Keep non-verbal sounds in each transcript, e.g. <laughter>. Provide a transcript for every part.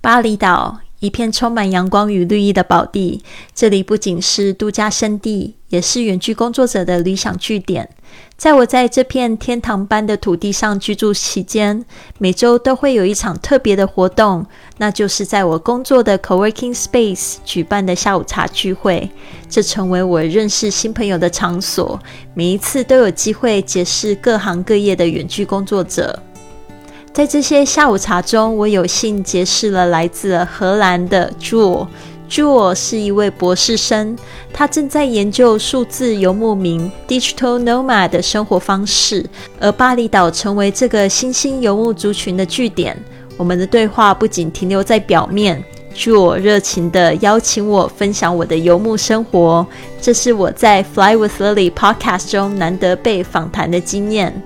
巴厘岛，一片充满阳光与绿意的宝地。这里不仅是度假胜地，也是远距工作者的理想据点。在我在这片天堂般的土地上居住期间，每周都会有一场特别的活动，那就是在我工作的 co-working space 举办的下午茶聚会。这成为我认识新朋友的场所，每一次都有机会结识各行各业的远距工作者。在这些下午茶中，我有幸结识了来自荷兰的 Jewel。Jewel 是一位博士生，他正在研究数字游牧民 （Digital Nomad） 的生活方式，而巴厘岛成为这个新兴游牧族群的据点。我们的对话不仅停留在表面，Jo 热情地邀请我分享我的游牧生活，这是我在 Fly with Lily Podcast 中难得被访谈的经验。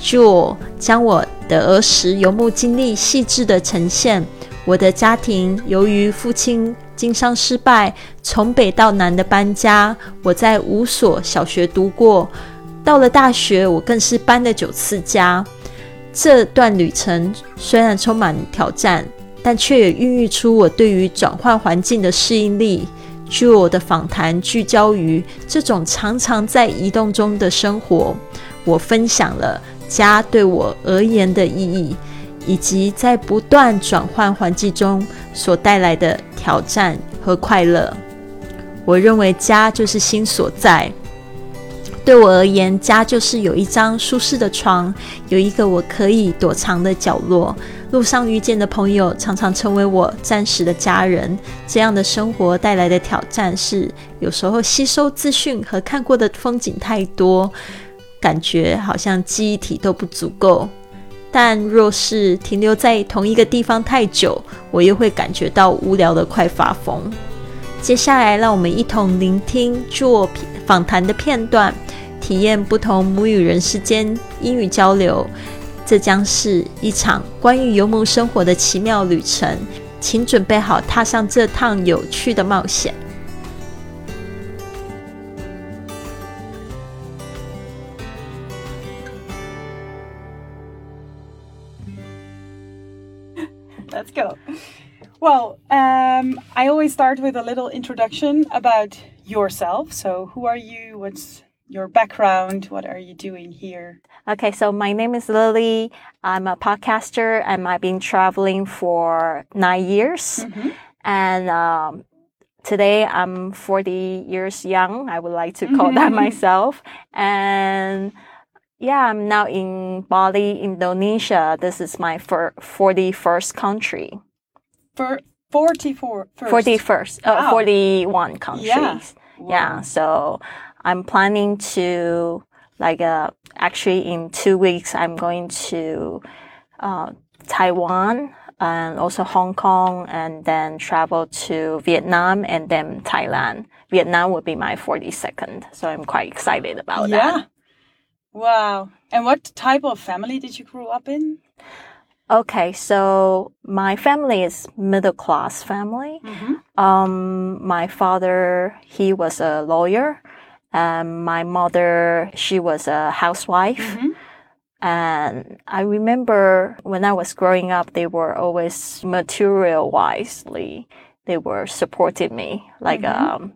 Jo 将我的儿时游牧经历细致的呈现。我的家庭由于父亲经商失败，从北到南的搬家。我在五所小学读过，到了大学，我更是搬了九次家。这段旅程虽然充满挑战，但却也孕育出我对于转换环境的适应力。据我的访谈聚焦于这种常常在移动中的生活。我分享了。家对我而言的意义，以及在不断转换环境中所带来的挑战和快乐。我认为家就是心所在。对我而言，家就是有一张舒适的床，有一个我可以躲藏的角落。路上遇见的朋友常常成为我暂时的家人。这样的生活带来的挑战是，有时候吸收资讯和看过的风景太多。感觉好像记忆体都不足够，但若是停留在同一个地方太久，我又会感觉到无聊的快发疯。接下来，让我们一同聆听做访谈的片段，体验不同母语人士间英语交流。这将是一场关于游牧生活的奇妙旅程，请准备好踏上这趟有趣的冒险。Go. Well, um, I always start with a little introduction about yourself. So, who are you? What's your background? What are you doing here? Okay, so my name is Lily. I'm a podcaster and I've been traveling for nine years. Mm-hmm. And um, today I'm 40 years young. I would like to call that myself. And yeah, I'm now in Bali, Indonesia. This is my fir- 41st country. For 44 first. 41st, uh, wow. 41 countries. Yeah. Wow. yeah. So I'm planning to, like, uh, actually in two weeks, I'm going to, uh, Taiwan and also Hong Kong and then travel to Vietnam and then Thailand. Vietnam will be my 42nd. So I'm quite excited about yeah. that. Wow. And what type of family did you grow up in? Okay, so my family is middle class family. Mm-hmm. Um, my father, he was a lawyer. And my mother, she was a housewife. Mm-hmm. And I remember when I was growing up, they were always material wisely. They were supporting me. Like, mm-hmm. um,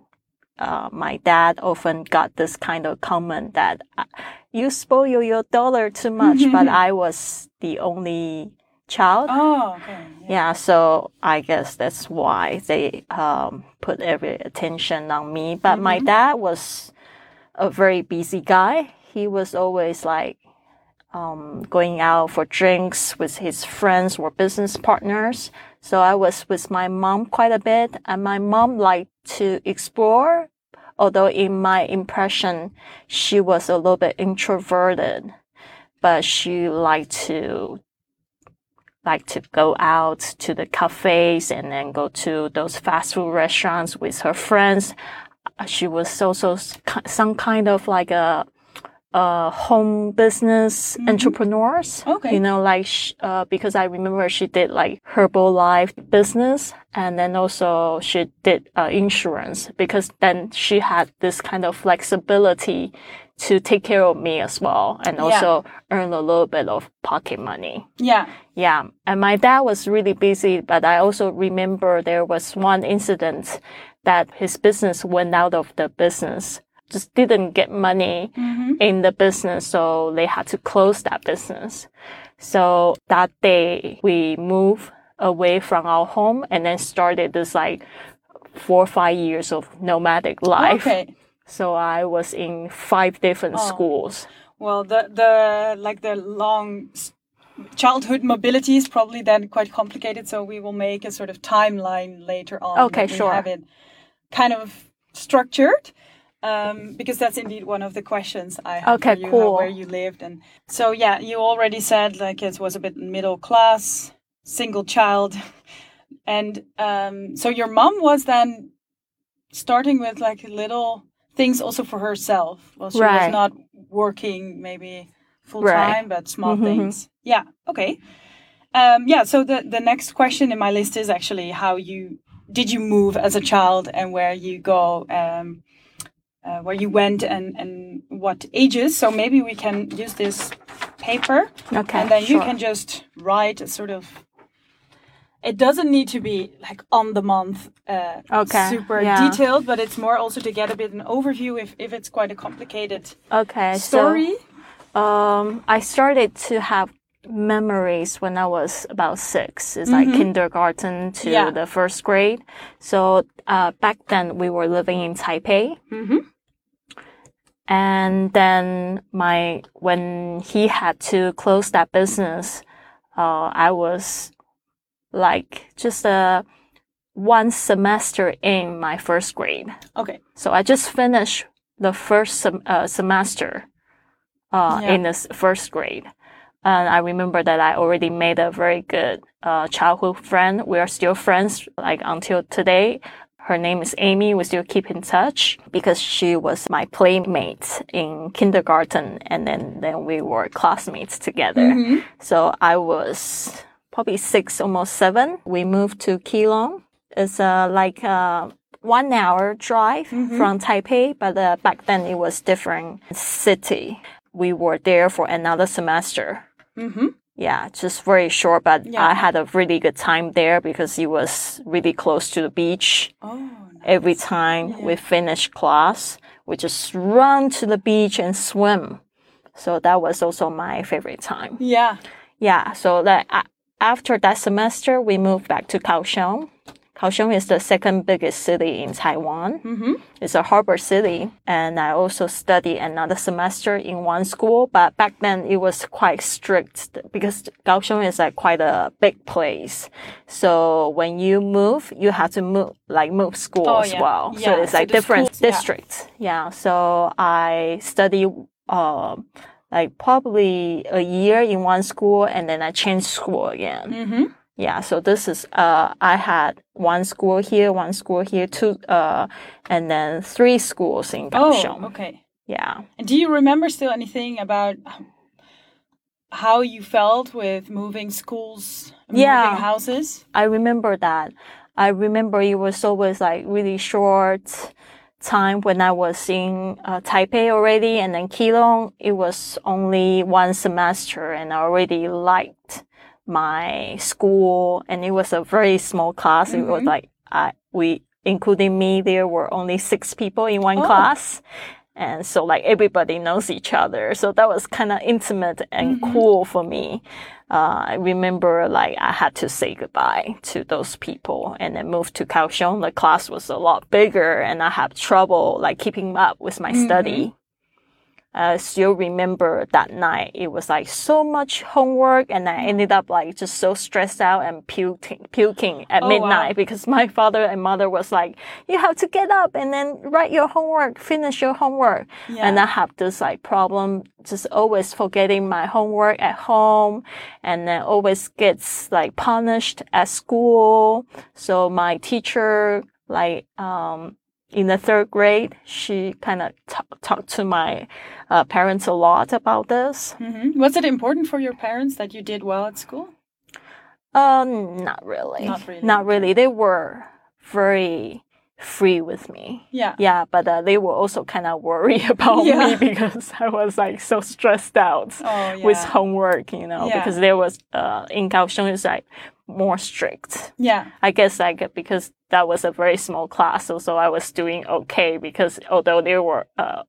uh, my dad often got this kind of comment that uh, you spoil your daughter too much, but <laughs> I was the only child. Oh, okay. Yeah. yeah. so I guess that's why they um, put every attention on me. But mm-hmm. my dad was a very busy guy. He was always like um, going out for drinks with his friends or business partners. So I was with my mom quite a bit, and my mom liked to explore although in my impression, she was a little bit introverted, but she liked to like to go out to the cafes and then go to those fast food restaurants with her friends. Uh, she was also some kind of like a uh, home business Mhm. entrepreneurs. Okay. You know, like, sh- uh, because I remember she did like Herbalife business and then also she did uh, insurance because then she had this kind of flexibility to take care of me as well and Yeah. also earn a little bit of pocket money. Yeah. Yeah. And my dad was really busy, but I also remember there was one incident that his business went out of the business, just didn't get money hmm in the business. So they had to close that business. So that day we moved away from our home and then started this like four or five years of nomadic life. Okay. So I was in five different Oh. schools. Well, the the like the long childhood mobility is probably then quite complicated. So we will make a sort of timeline later on. Okay, sure. Have it kind of structured. Um, because that's indeed one of the questions I have Okay, for you, cool. where you lived, and so yeah, you already said like it was a bit middle class, single child, <laughs> and um, so your mom was then starting with like little things also for herself. Well, she was not working maybe full Right. time, but small Mhm. things. Yeah. Okay. Um, yeah. So the the next question in my list is actually how you did you move as a child and where you go, um, uh, where you went and and what ages. So maybe we can use this paper Okay. and then you can just write a sort of. It doesn't need to be like on the month, uh, Okay, super yeah. detailed, but it's more also to get a bit of an overview if, if it's quite a complicated Okay. story. So, um, I started to have memories when I was about six. It's like kindergarten to Mm-hmm. Yeah. the first grade. So, uh, back then we were living in Taipei. mm-hmm. And then my, when he had to close that business, uh, I was like just a one semester in my first grade. Okay. So I just finished the first sem- uh, semester uh, Yeah. in the s- first grade. And I remember that I already made a very good uh, childhood friend. We are still friends like until today. Her name is Amy. We still keep in touch because she was my playmate in kindergarten and then, then we were classmates together. Mhm. So I was probably six, almost seven. We moved to Keelung. It's uh, like a one hour drive from Taipei, but uh, back then it was different city. We were there for another semester. Mm-hmm. Yeah, just very short, but Yeah. I had a really good time there because it was really close to the beach. Oh. Every time we finished class, we just run to the beach and swim. So that was also my favorite time. Yeah. Yeah, so that after that semester, we moved back to Kaohsiung. Kaohsiung is the second biggest city in Taiwan. Mm-hmm. It's a harbor city, and I also studied another semester in one school. But back then, it was quite strict because Kaohsiung is like quite a big place. So when you move, you have to move like move school Oh, as yeah. well. Yeah, So it's like the different districts. Yeah. So I study. Um, like probably a year in one school and then I changed school again. Mm-hmm. Yeah, so this is uh I had one school here, one school here, two uh and then three schools in Kaohsiung. Oh, okay. Yeah. And do you remember still anything about how you felt with moving schools, Yeah. moving houses? I remember that. I remember it was always like really short time when I was in uh, Taipei already and then Keelung, it was only one semester and I already liked my school and it was a very small class. It was Mhm. like, I, we, including me, there were only six people in one Oh. class. And so like everybody knows each other. So that was kind of intimate and Mhm. cool for me. Uh, I remember like I had to say goodbye to those people and then moved to Kaohsiung. The class was a lot bigger and I had trouble like keeping up with my study. I still remember that night. It was like so much homework and I ended up like just so stressed out and puking, puking at Oh, wow. midnight because my <laughs> father and mother was like, you have to get up and then write your homework, finish your homework. Yeah. And I have this like problem just always forgetting my homework at home and then always gets like punished at school. So my teacher like um in the third grade, she kind of talked to my uh, parents a lot about this. hmm Was it important for your parents that you did well at school? Um, not really. Not really. Not really. They were very free with me. Yeah. Yeah, but uh, they were also kind of worried <laughs> about Yeah. me because I was like so stressed out Oh, yeah. with homework, you know, Yeah. because there was uh, in Kaohsiung is like more strict. Yeah. I guess like because that was a very small class, so, so I was doing okay because although there were uh,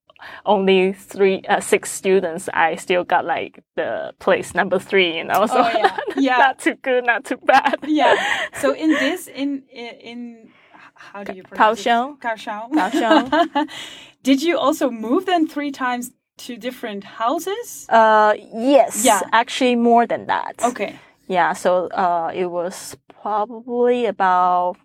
only three, uh, six students, I still got like the place number three, you know. <laughs> So Oh, yeah. <laughs> Yeah. not too good, not too bad. Yeah. <laughs> So in this, in in, in how do you pronounce Kaohsiung. it? Kaohsiung. Kaohsiung. Did you also move then three times to different houses? Uh, yes. Yeah. Actually, more than that. Okay. Yeah. So, uh, it was probably about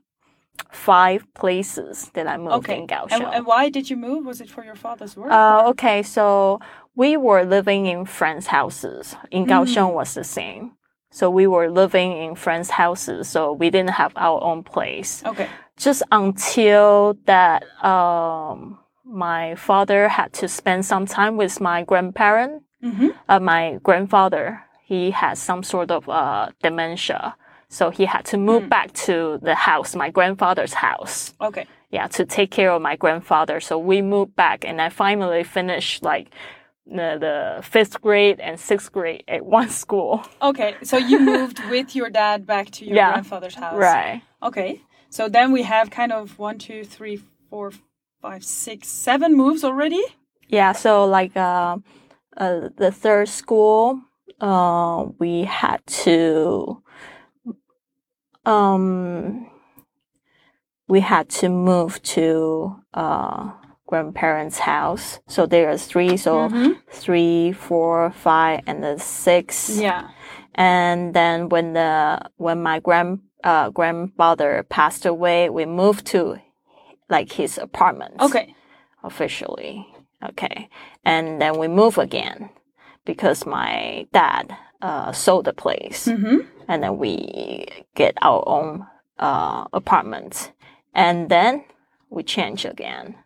five places that I moved Okay. in And, Kaohsiung. and why did you move? Was it for your father's work? Uh, okay, so we were living in friends' houses. In Kaohsiung Mm. was the same. So we were living in friends' houses, so we didn't have our own place. okay. Just until that, um, my father had to spend some time with my grandparent, Mm-hmm. uh, my grandfather. He had some sort of uh, dementia, so he had to move Mm. back to the house, my grandfather's house Okay. yeah, to take care of my grandfather. So we moved back and I finally finished like the, the fifth grade and sixth grade at <laughs> one school. Okay. So you moved <laughs> with your dad back to your Yeah. grandfather's house. Right. Okay. So then we have kind of one, two, three, four, five, six, seven moves already. Yeah. So like, uh, uh, the third school, uh, we had to, um, we had to move to, uh, grandparents' house. So there are three. So Mhm. three, four, five, and then six. Yeah. And then when the when my grand uh, grandfather passed away, we moved to like his apartment. Okay. Officially. Okay. And then we move again because my dad uh, sold the place. Mm-hmm. And then we get our own uh, apartment. And then we change again.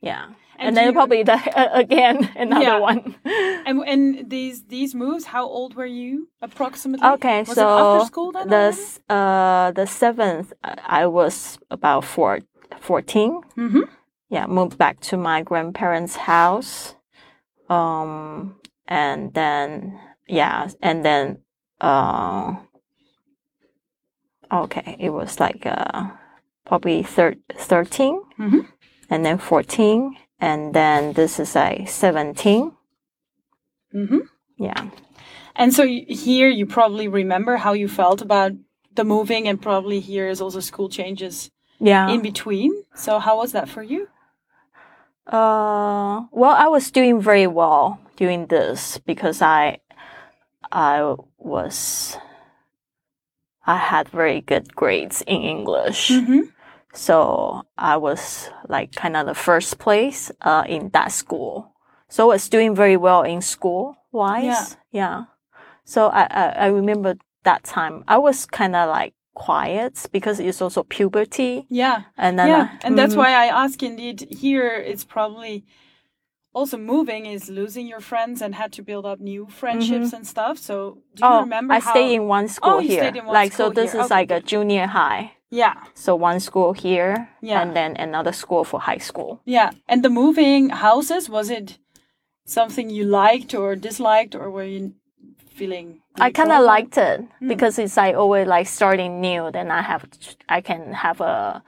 Yeah. And And, then probably the, <laughs> again <laughs> another Yeah. one. <laughs> And and these these moves, how old were you approximately? Okay, Was so after school then? the s- uh the seventh, uh, I was about four, 14. Mhm. Yeah, moved back to my grandparents' house. Um, and then yeah, and then uh, okay, it was like uh probably thir- 13 Mhm. and then fourteen, and then this is like seventeen. mm-hmm. Yeah. And so here you probably remember how you felt about the moving, and probably here is also school changes Yeah. in between. So how was that for you? Uh, well, I was doing very well doing this because I, I was, I had very good grades in English. Mm-hmm. So I was like kind of the first place, uh, in that school. So I was doing very well in school wise. Yeah. Yeah. So I, I, I remember that time I was kind of like quiet because it's also puberty. Yeah. And then, yeah, uh, and that's mhm. why I ask. Indeed, here it's probably also moving is losing your friends and had to build up new friendships and stuff. So do you oh, remember I how? stay in one school Oh, you here. stayed in one like school so, this here. is Okay, like a junior high. Yeah, So one school here, Yeah. and then another school for high school. yeah. And the moving houses was it something you liked or disliked, or were you feeling? I kind of liked it Hmm. because it's like always like starting new. Then I have, I can have a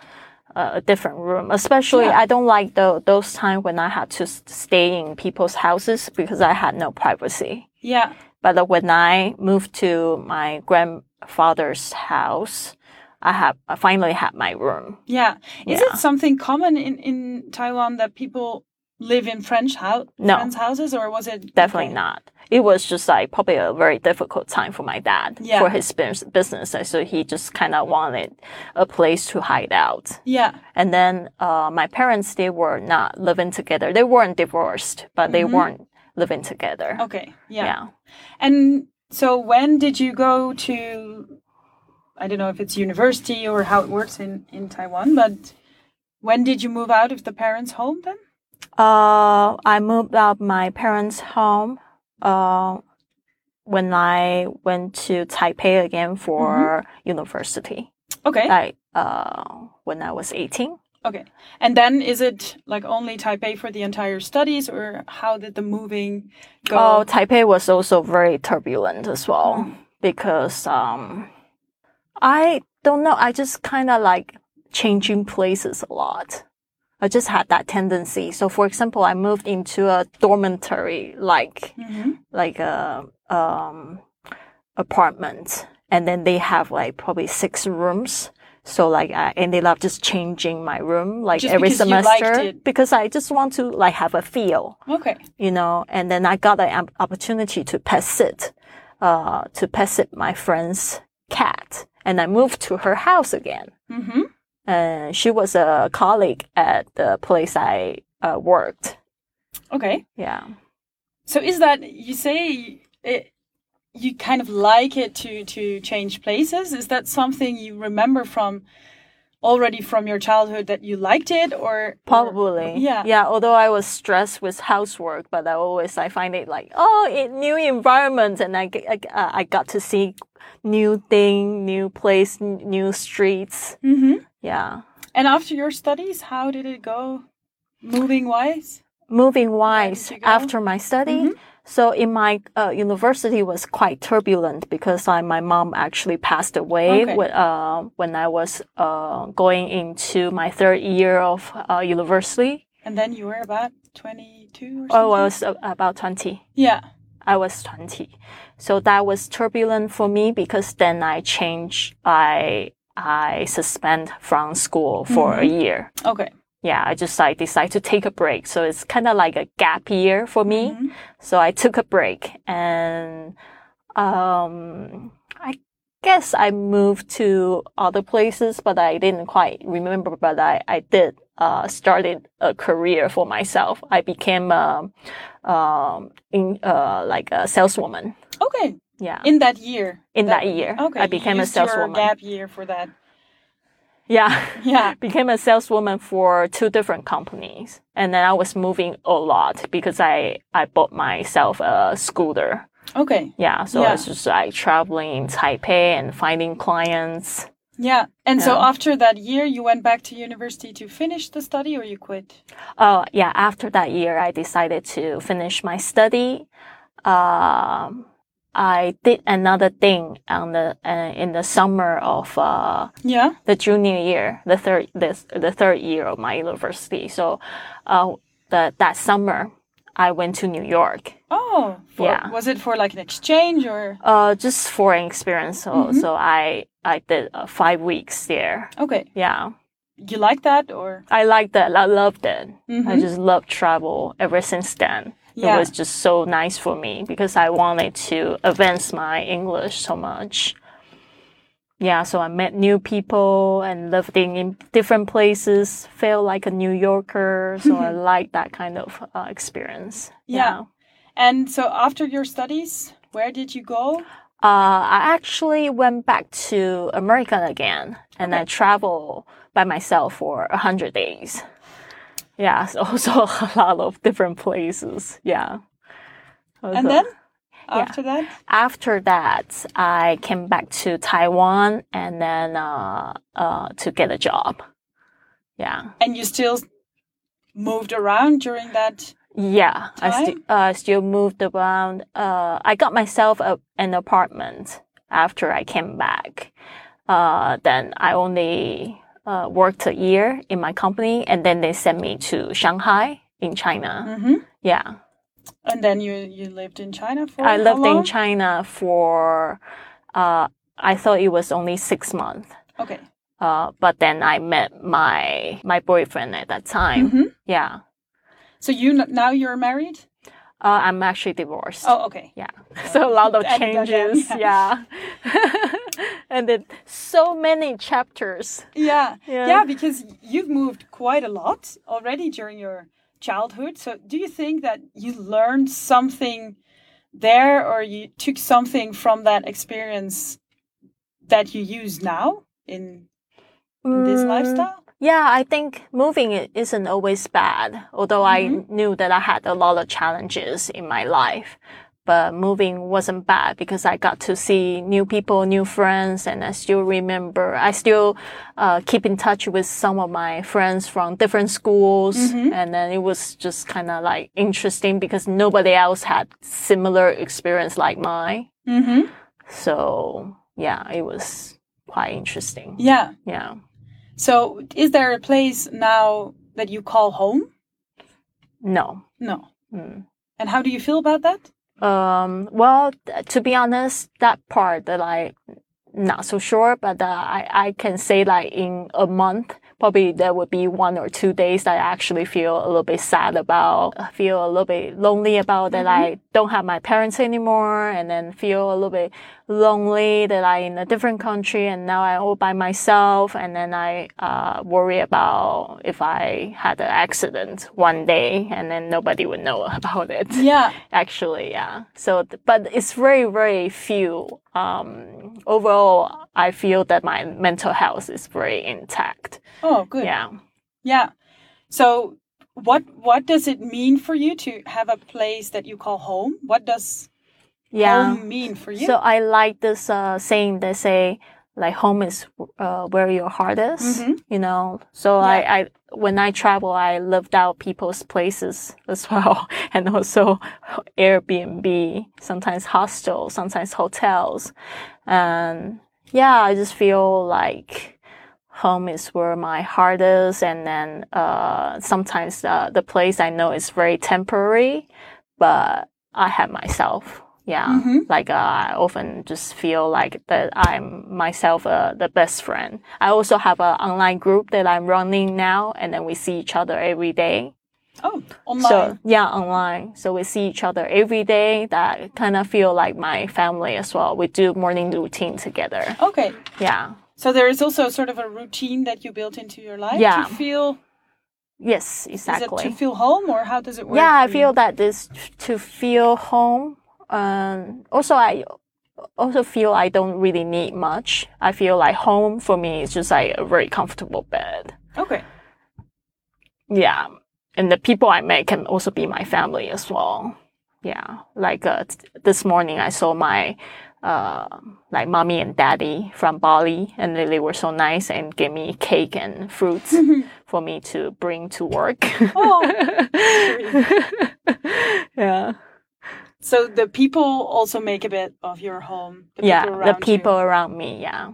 a different room. Especially, Yeah. I don't like the, those times when I had to stay in people's houses because I had no privacy. Yeah, But uh, when I moved to my grandfather's house, I have I finally had my room. yeah. Is Yeah. it something common in in Taiwan that people live in French house No. friends' houses, or was it Definitely okay. not. It was just like probably a very difficult time for my dad Yeah. for his bus- business. So he just kind of wanted a place to hide out. Yeah, And then uh, my parents, they were not living together. They weren't divorced, but they Mhm. weren't living together. okay, yeah. Yeah. And so when did you go to I don't know if it's university or how it works in in Taiwan, but When did you move out of the parents' home then? Uh, I moved out my parents' home. Uh, when I went to Taipei again for university. Okay. Like uh, when I was eighteen. Okay. And then is it like only Taipei for the entire studies or how did the moving go? Oh, Taipei was also very turbulent as well because um, I don't know. I just kind of like changing places a lot. I just had that tendency. So, for example, I moved into a dormitory, like Mhm. like a um, apartment, and then they have like probably six rooms. So like I ended up just changing my room like Just every because you liked semester because I just want to like have a feel Okay. you know, and then I got an opportunity to pet sit, uh, to pet sit my friend's cat, and I moved to her house again. Mm-hmm. And she was a colleague at the place I uh, worked. Okay. Yeah. So is that you say it, you kind of like it to to change places? Is that something you remember from already from your childhood that you liked it or or- Probably. yeah. Yeah. Although I was stressed with housework, but I always, I find it like, oh, it, new environment and I, I, uh, I got to see new thing, new place, new streets. Mhm. Yeah. And after your studies, how did it go moving wise? moving wise after my study. Mhm. So in my uh, university was quite turbulent because I, my mom actually passed away Okay. when, uh, when I was uh, going into my third year of uh, university. And then you were about 22 or something? Oh, I was uh, about 20. Yeah. I was 20. So that was turbulent for me because then I changed, I, I suspend from school for a year. Okay. Yeah, I just like decide to take a break. So it's kind of like a gap year for me. Mhm. So I took a break and um I guess I moved to other places, but I didn't quite remember. But I, I did uh, started a career for myself. I became um um in uh like a saleswoman. Okay. Yeah, In that year. in that year, Okay. I became a saleswoman. gap year for that. Yeah. <laughs> Yeah. <laughs> became a saleswoman for two different companies. And then I was moving a lot because I, I bought myself a scooter. Okay. Yeah. So Yeah. I was just like traveling in Taipei and finding clients. Yeah. And so after that year, you went back to university to finish the study or you quit? Oh, yeah. After that year, I decided to finish my study. Um, I did another thing on the, uh, in the summer of, uh, Yeah. the junior year, the third this the third year of my university. So, uh, the that summer, I went to New York. Oh. For, Yeah. Was it for like an exchange or? Uh, just for an experience. So, Mhm. so I I did uh, five weeks there. Okay. Yeah, You like that or? I liked that. I loved it. I Mhm. just loved travel ever since then. Yeah. It was just so nice for me because I wanted to advance my English so much. Yeah, so I met new people and lived in, in different places, felt like a New Yorker. So I <laughs> like that kind of uh, experience. Yeah. And so after your studies, where did you go? Uh, I actually went back to America again and I traveled by myself for a hundred days. Yeah, <laughs> also a lot of different places. Yeah. And then after that? after that, I came back to Taiwan and then uh, uh, to get a job. Yeah, And you still moved around during that? yeah. I st- uh, still moved around. Uh, I got myself a, an apartment after I came back. Uh, then I only uh, worked a year in my company, and then they sent me to Shanghai in China. Mm-hmm. Yeah, And then you you lived in China for I lived in? China for. Uh, I thought it was only six months. Okay. Uh, but then I met my my boyfriend at that time. hmm Yeah. So you now you're married? Uh, I'm actually divorced. Oh, okay. Yeah. <laughs> <laughs> So a lot of changes. yeah. Yeah. <laughs> and then so many chapters. Yeah. Yeah. yeah. because you've moved quite a lot already during your childhood. So do you think that you learned something there or you took something from that experience that you use now in, in this Mm, lifestyle? Yeah, I think moving isn't always bad, although mm-hmm. I knew that I had a lot of challenges in my life. But moving wasn't bad because I got to see new people, new friends, and I still remember, I still uh, keep in touch with some of my friends from different schools. Mm-hmm. And then it was just kind of like interesting because nobody else had similar experience like mine. Mm-hmm. So yeah, it was quite interesting. Yeah. Yeah. So, is there a place now that you call home? No. No. Mm. And how do you feel about that? Um, well, to be honest, that part that I not so sure, but uh, I I can say like in a month probably there would be one or two days that I actually feel a little bit sad about, feel a little bit lonely about that mm-hmm. I don't have my parents anymore, and then feel a little bit lonely that I'm in a different country and now I'm all by myself. And then I uh, worry about if I had an accident one day and then nobody would know <laughs> about it. Yeah. Actually, yeah. So, but it's very, very few. Um, overall, I feel that my mental health is very intact. Oh, good. Yeah. Yeah. So what what does it mean for you to have a place that you call home? What does yeah. home mean for you? So I like this uh, saying they say like home is uh, where your heart is, mm-hmm. you know. So yeah. I, I when I travel, I lived out people's places <laughs> as well, and also Airbnb, sometimes hostels, sometimes hotels, and yeah, I just feel like home is where my heart is and then uh, sometimes uh, the place i know is very temporary but i have myself yeah mm-hmm. like uh, i often just feel like that i'm myself uh, the best friend i also have an online group that i'm running now and then we see each other every day Oh, online. So yeah, online. So we see each other every day. That kind of feel like my family as well. We do morning routine together. Okay. Yeah. So there is also sort of a routine that you built into your life yeah. to feel. Yes, exactly. to feel home, or how does it work? Yeah, I feel you? that this to feel home. Um, also, I also feel I don't really need much. I feel like home for me is just like a very comfortable bed. Okay. Yeah, and the people I met can also be my family as well. Yeah, like uh, this morning I saw my uh, like mommy and daddy from Bali, and they, they were so nice and gave me cake and fruits <laughs> for me to bring to work. oh, <laughs> yeah. So the people also make a bit of your home. The yeah, people the people you. around me. Yeah.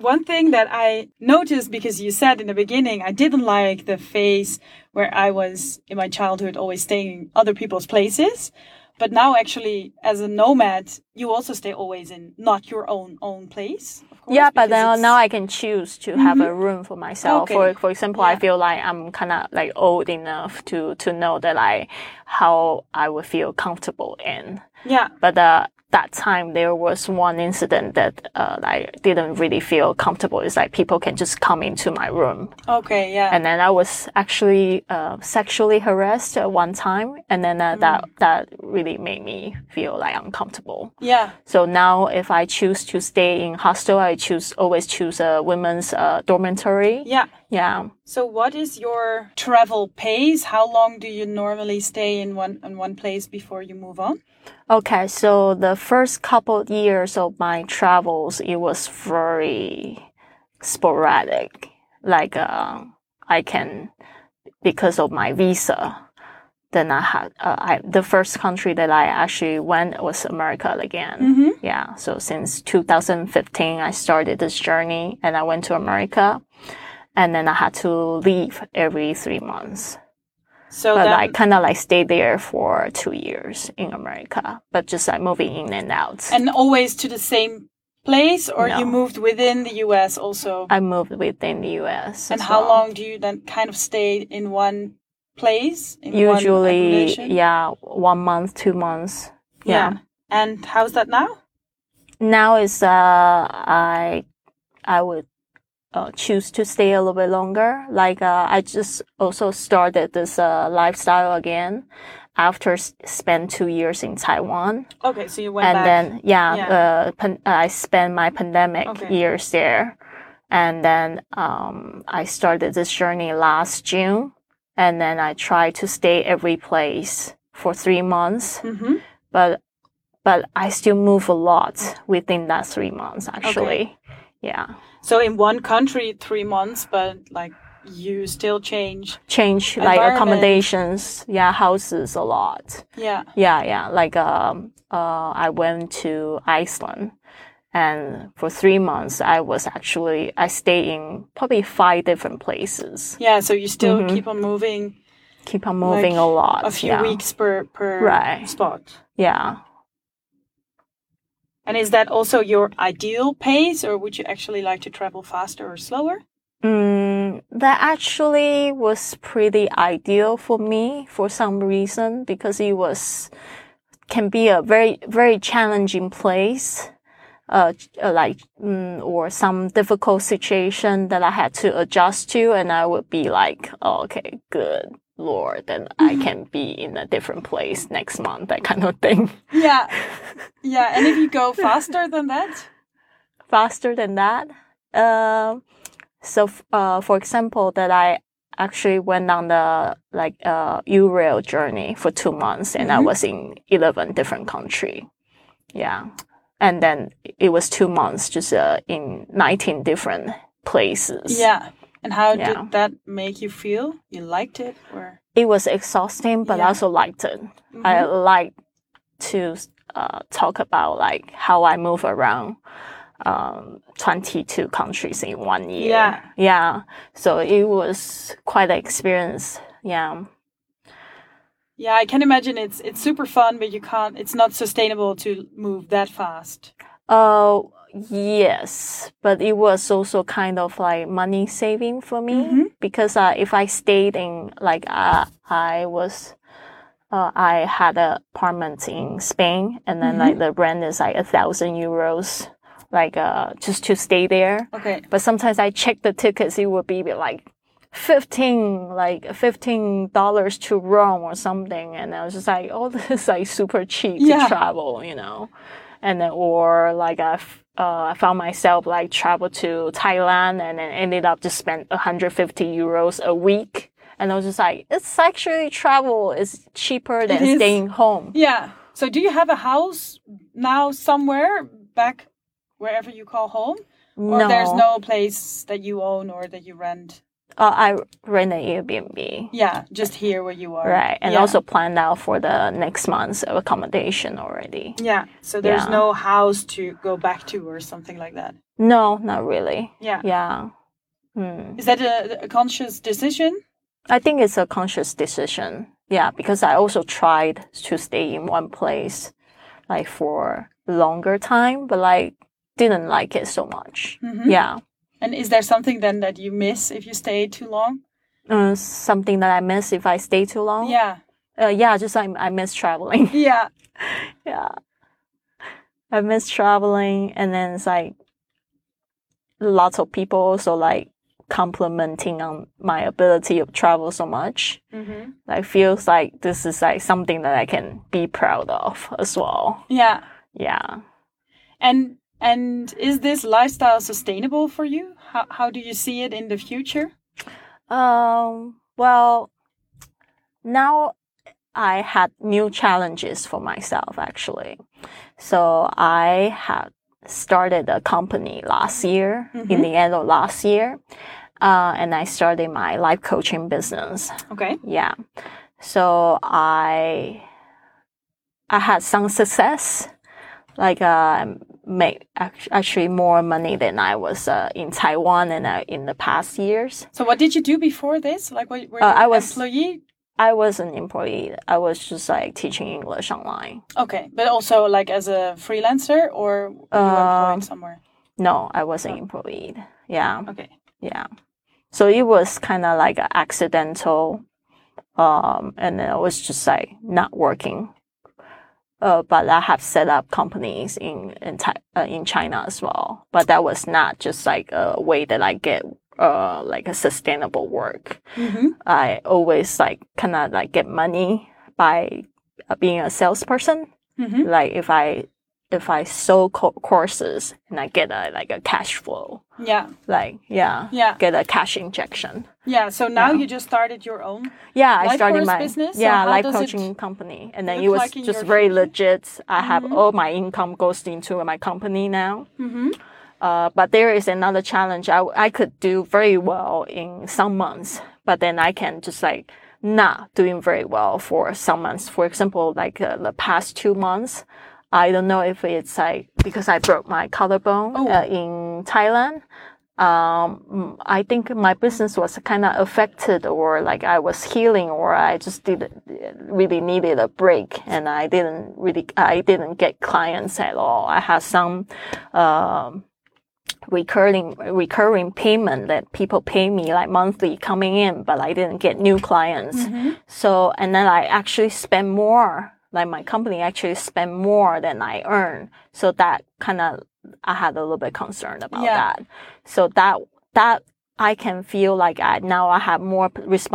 One thing that I noticed because you said in the beginning, I didn't like the phase where I was in my childhood always staying in other people's places. But now, actually, as a nomad, you also stay always in not your own own place. Course, yeah, but now now I can choose to mm -hmm. have a room for myself. Okay. For for example, yeah. I feel like I'm kind of like old enough to to know that I how I would feel comfortable in. Yeah. But uh, that time there was one incident that uh, I didn't really feel comfortable. It's like people can just come into my room. Okay, yeah. And then I was actually uh, sexually harassed at one time, and then uh, mm. that that really made me feel like uncomfortable. Yeah. So now, if I choose to stay in hostel, I choose always choose a women's uh, dormitory. Yeah. Yeah. So, what is your travel pace? How long do you normally stay in one in one place before you move on? Okay, so the first couple of years of my travels, it was very sporadic. Like, uh, I can, because of my visa, then I had, uh, I, the first country that I actually went was America again. Mm-hmm. Yeah. So since 2015, I started this journey and I went to America and then I had to leave every three months. So but I kind of like stayed there for two years in America, but just like moving in and out. And always to the same place, or no. you moved within the U.S. also? I moved within the U.S. And how well. long do you then kind of stay in one place? In Usually, yeah, one month, two months. Yeah. yeah. And how's that now? Now is uh, I I would uh, choose to stay a little bit longer. Like uh, I just also started this uh, lifestyle again after spend two years in Taiwan. Okay, so you went and back. then yeah, yeah. Uh, I spent my pandemic okay. years there. And then um, I started this journey last June. And then I tried to stay every place for three months. hmm But but I still move a lot within that three months actually. Yeah. So in one country, three months, but like you still change. Change like accommodations, yeah, houses a lot. Yeah. Yeah, yeah. Like um uh I went to Iceland and for three months I was actually I stayed in probably five different places. Yeah. So you still Mhm. keep on moving Keep on moving a lot. a few yeah. weeks per per Right. spot. Yeah. And is that also your ideal pace, or would you actually like to travel faster or slower? Mm, that actually was pretty ideal for me for some reason because it was can be a very very challenging place, uh, uh, like mm, or some difficult situation that I had to adjust to, and I would be like, oh, okay, good lord, then <laughs> I can be in a different place next month, that kind of thing. Yeah. <laughs> Yeah. And if you go faster than that, faster than that. Um, so, f- uh, for example, that I actually went on the like uh Eurail journey for two months, and I Mhm. was in eleven different country. Yeah, and then it was two months just uh, in nineteen different places. yeah. And how Yeah. did that make you feel? You liked it, or it was exhausting, but I also liked it. I Mhm. like to uh, talk about like how I move around um, 22 countries in one year. Yeah. Yeah. So it was quite an experience. Yeah. yeah, I can imagine it's it's super fun, but you can't. It's not sustainable to move that fast. Uh, yes, but it was also kind of like money saving for me Mhm. because uh, if I stayed in like uh, I was. Uh, I had an apartment in Spain, and then like the rent is like a thousand euros, like uh, just to stay there. Okay. But sometimes I check the tickets, it would be like fifteen, like fifteen dollars to Rome or something, and I was just like, oh, <laughs> this is like super cheap Yeah. to travel, you know. And then, or like I, uh, I found myself like travel to Thailand and then ended up just spend 150 euros a week. And I was just like, it's actually travel is cheaper than is. staying home. Yeah. So do you have a house now somewhere back wherever you call home, or there's no place that you own or that you rent? Uh, I rent an Airbnb. Yeah, just here where you are. Right. And Yeah. also planned out for the next month's accommodation already. Yeah. So there's Yeah. no house to go back to or something like that. No, not really. Yeah. Yeah. Hmm. Is that a, a conscious decision? I think it's a conscious decision. Yeah, because I also tried to stay in one place like for longer time, but like didn't like it so much. Mhm. Yeah. And is there something then that you miss if you stay too long? Uh, something that I miss if I stay too long. Yeah. Uh, yeah, just I, I miss traveling. <laughs> Yeah. yeah. I miss traveling and then it's like lots of people also like complimenting on my ability of travel so much. hmm Like feels like this is like something that I can be proud of as well. Yeah. Yeah. And and is this lifestyle sustainable for you? How how do you see it in the future? Um well now I had new challenges for myself actually. So I had started a company last year, in Mhm. the end of last year. Uh, and I started my life coaching business. Okay. Yeah. So I I had some success. Like uh make actually more money than I was uh, in Taiwan and uh, in the past years. So what did you do before this? Like, what, were Uh, you I an was- employee? I was an employee. I was just like teaching English online. Okay, but also like as a freelancer, or you Um, employed somewhere? No, I wasn't employed. Yeah. Okay. Yeah. So it was kind of like accidental. Um, and then I was just like not working. Uh, but I have set up companies in, in, uh, in China as well. But that was not just like a way that I get, uh, like a sustainable work. Mm-hmm. I always like kind of like get money by uh, being a salesperson. Mm-hmm. Like if I if I sell co- courses and I get a like a cash flow, Yeah. like yeah, Yeah. get a cash injection. Yeah. So now Yeah. you just started your own. Yeah, I Life started my business? Yeah life coaching company, and then it was like just very legit. I have all my income goes into my company now. Mm-hmm. Uh, but there is another challenge. I, I could do very well in some months, but then I can just like not doing very well for some months. For example, like uh, the past two months, I don't know if it's like because I broke my collarbone Oh. uh, in Thailand. Um, I think my business was kind of affected, or like I was healing, or I just didn't really needed a break, and I didn't really, I didn't get clients at all. I had some, um, recurring recurring payment that people pay me like monthly coming in, but I didn't get new clients. Mm-hmm. So and then I actually spent more. Like my company actually spend more than I earn. So that kind of I had a little bit concerned about Yeah. that. So that that I can feel like I now I have more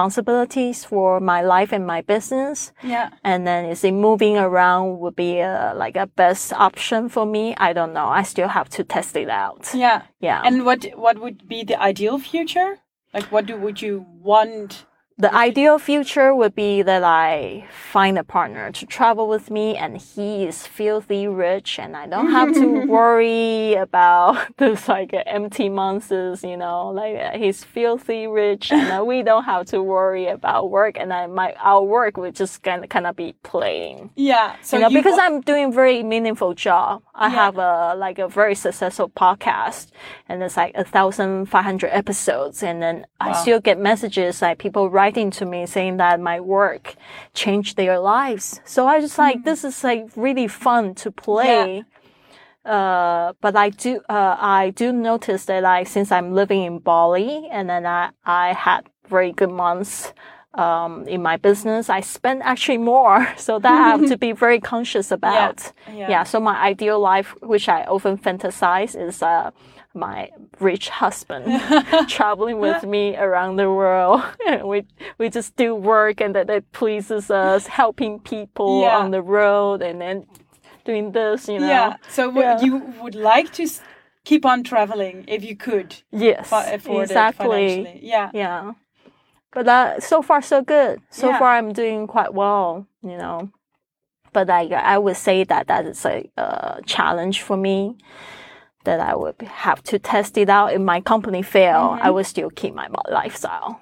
responsibilities for my life and my business Yeah. and then is it moving around would be a, like a best option for me i don't know i still have to test it out Yeah. yeah And what what would be the ideal future? Like, what do would you want? The ideal future would be that i find a partner to travel with me and he is filthy rich and i don't have to <laughs> worry about <laughs> this like empty months you know like uh, he's filthy rich and uh, we don't have to worry about work and I, my our work would just kind of kind of be playing Yeah. So you know, because I'm doing very meaningful job. I Yeah. have a like a very successful podcast, and it's like a thousand five hundred episodes, and then I still get messages like people writing to me saying that my work changed their lives. So I just like this is like really fun to play. Uh, but I do, uh, I do notice that I, since I'm living in Bali and then I, I had very good months, um, in my business, I spend actually more. <laughs> So that I have to be very conscious <laughs> about. Yeah. Yeah. So my ideal life, which I often fantasize is, uh, my rich husband <laughs> traveling with me around the world. <laughs> We, we just do work and that, that pleases us, helping people Yeah. on the road and then doing this, you know. Yeah. So Yeah. you would like to s- keep on traveling if you could Yes. exactly. Yeah. Yeah. But that, so far so good. So Yeah. far I'm doing quite well, you know. But like I would say that that is a uh, challenge for me. That I would have to test it out. If my company fail, Mm-hmm. I would still keep my lifestyle.